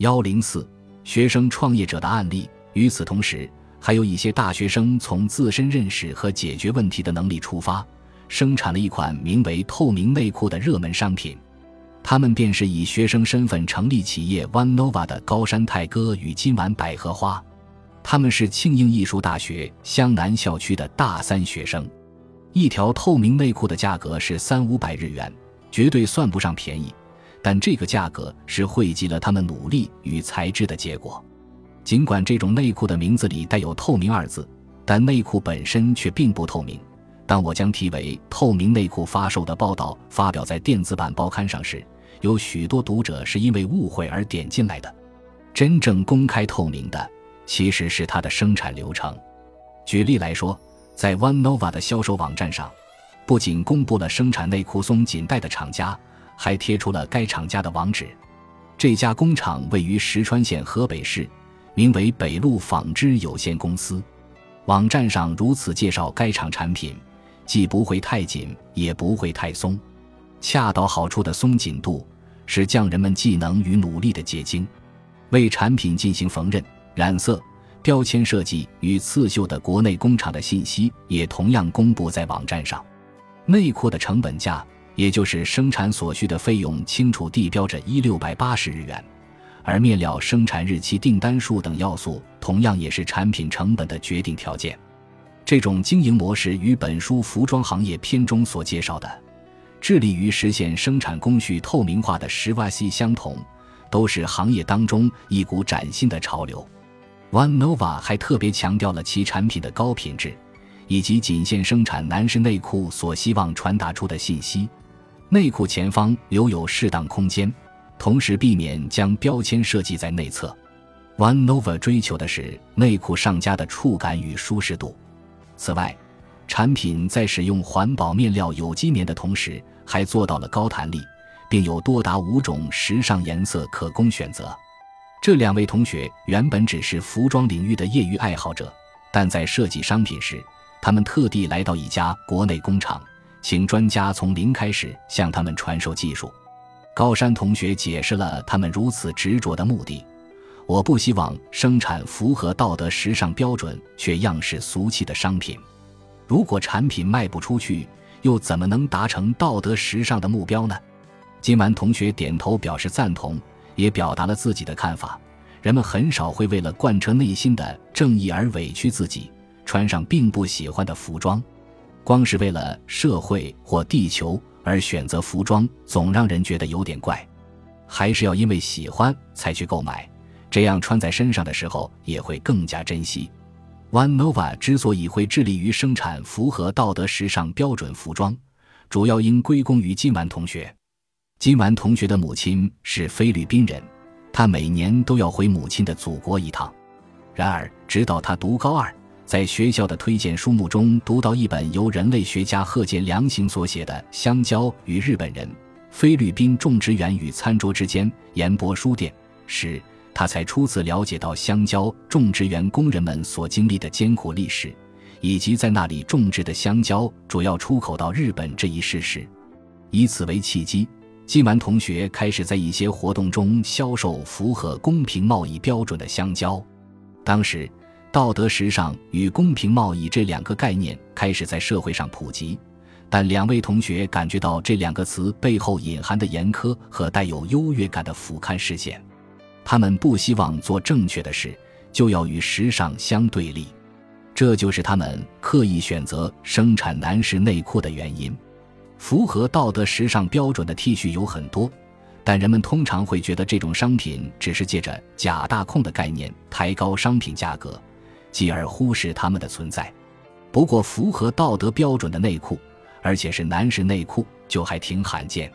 幺零四学生创业者的案例。与此同时，还有一些大学生从自身认识和解决问题的能力出发，生产了一款名为“透明内裤”的热门商品。他们便是以学生身份成立企业 One Nova 的高山泰戈与今晚百合花。他们是庆应艺术大学湘南校区的大三学生。一条透明内裤的价格是三五百日元，绝对算不上便宜。但这个价格是汇集了他们努力与才智的结果。尽管这种内裤的名字里带有“透明”二字，但内裤本身却并不透明。当我将题为“透明内裤”发售的报道发表在电子版报刊上时，有许多读者是因为误会而点进来的。真正公开透明的，其实是它的生产流程。举例来说。在 One Nova 的销售网站上，不仅公布了生产内裤松紧带的厂家，还贴出了该厂家的网址。这家工厂位于石川县河北市，名为北路纺织有限公司。网站上如此介绍该厂产品，既不会太紧，也不会太松，恰到好处的松紧度是匠人们技能与努力的结晶。为产品进行缝纫、染色。标签设计与刺绣的国内工厂的信息也同样公布在网站上。内裤的成本价，也就是生产所需的费用，清楚地标着一六百八十日元。而面料生产日期、订单数等要素，同样也是产品成本的决定条件。这种经营模式与本书服装行业篇中所介绍的，致力于实现生产工序透明化的十瓦西相同，都是行业当中一股崭新的潮流。One Nova 还特别强调了其产品的高品质，以及仅限生产男士内裤所希望传达出的信息。内裤前方留有适当空间，同时避免将标签设计在内侧。One Nova 追求的是内裤上家的触感与舒适度。此外，产品在使用环保面料有机棉的同时，还做到了高弹力，并有多达五种时尚颜色可供选择。这两位同学原本只是服装领域的业余爱好者，但在设计商品时，他们特地来到一家国内工厂，请专家从零开始向他们传授技术。高山同学解释了他们如此执着的目的：我不希望生产符合道德时尚标准却样式俗气的商品。如果产品卖不出去，又怎么能达成道德时尚的目标呢？金丸同学点头表示赞同。也表达了自己的看法。人们很少会为了贯彻内心的正义而委屈自己，穿上并不喜欢的服装。光是为了社会或地球而选择服装，总让人觉得有点怪。还是要因为喜欢才去购买，这样穿在身上的时候也会更加珍惜。One Nova 之所以会致力于生产符合道德时尚标准服装，主要应归功于金丸同学。金丸同学的母亲是菲律宾人，他每年都要回母亲的祖国一趟。然而，直到他读高二，在学校的推荐书目中读到一本由人类学家贺建良行所写的《香蕉与日本人：菲律宾种植园与餐桌之间》研博书店时，他才初次了解到香蕉种植园工人们所经历的艰苦历史，以及在那里种植的香蕉主要出口到日本这一事实。以此为契机。金丸同学开始在一些活动中销售符合公平贸易标准的香蕉。当时，道德时尚与公平贸易这两个概念开始在社会上普及，但两位同学感觉到这两个词背后隐含的严苛和带有优越感的俯瞰视线。他们不希望做正确的事就要与时尚相对立，这就是他们刻意选择生产男士内裤的原因。符合道德时尚标准的 T 恤有很多，但人们通常会觉得这种商品只是借着“假大空”的概念抬高商品价格，继而忽视它们的存在。不过，符合道德标准的内裤，而且是男士内裤，就还挺罕见。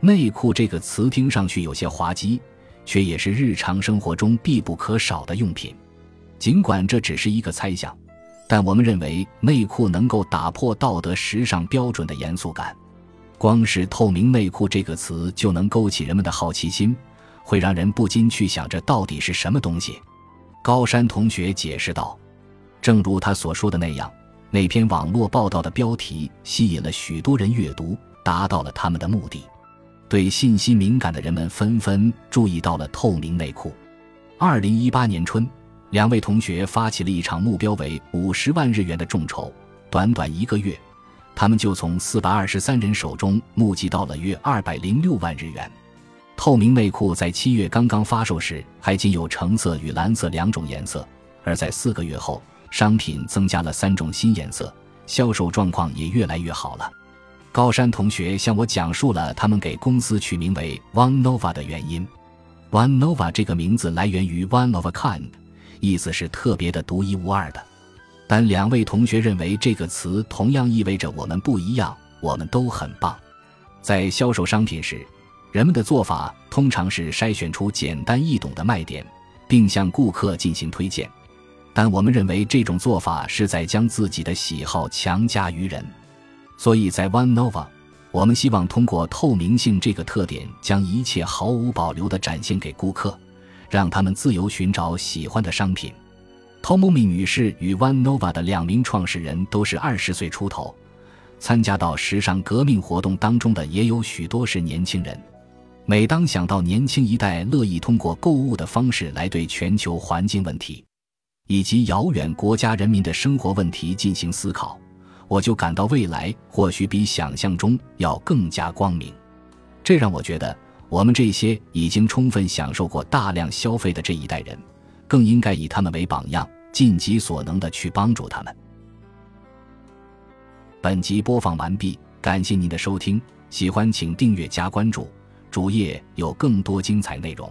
内裤这个词听上去有些滑稽，却也是日常生活中必不可少的用品。尽管这只是一个猜想。但我们认为内裤能够打破道德时尚标准的严肃感，光是“透明内裤”这个词就能勾起人们的好奇心，会让人不禁去想这到底是什么东西。高山同学解释道：“正如他所说的那样，那篇网络报道的标题吸引了许多人阅读，达到了他们的目的。对信息敏感的人们纷纷注意到了透明内裤。二零一八年春，两位同学发起了一场目标为五十万日元的众筹，短短一个月，他们就从四百二十三人手中募集到了约二百零六万日元。透明内裤在七月刚刚发售时还仅有橙色与蓝色两种颜色，而在四个月后，商品增加了三种新颜色，销售状况也越来越好了。高山同学向我讲述了他们给公司取名为 One Nova 的原因。One Nova 这个名字来源于 One of a kind，意思是特别的、独一无二的。但两位同学认为这个词同样意味着我们不一样，我们都很棒。在销售商品时，人们的做法通常是筛选出简单易懂的卖点，并向顾客进行推荐。但我们认为这种做法是在将自己的喜好强加于人。所以在 One Nova，我们希望通过透明性这个特点，将一切毫无保留地展现给顾客，让他们自由寻找喜欢的商品。Tomomi 女士与 One Nova 的两名创始人都是二十岁出头，参加到时尚革命活动当中的也有许多是年轻人。每当想到年轻一代乐意通过购物的方式来对全球环境问题以及遥远国家人民的生活问题进行思考。我就感到未来或许比想象中要更加光明，这让我觉得我们这些已经充分享受过大量消费的这一代人，更应该以他们为榜样，尽己所能的去帮助他们。本集播放完毕，感谢您的收听，喜欢请订阅加关注，主页有更多精彩内容。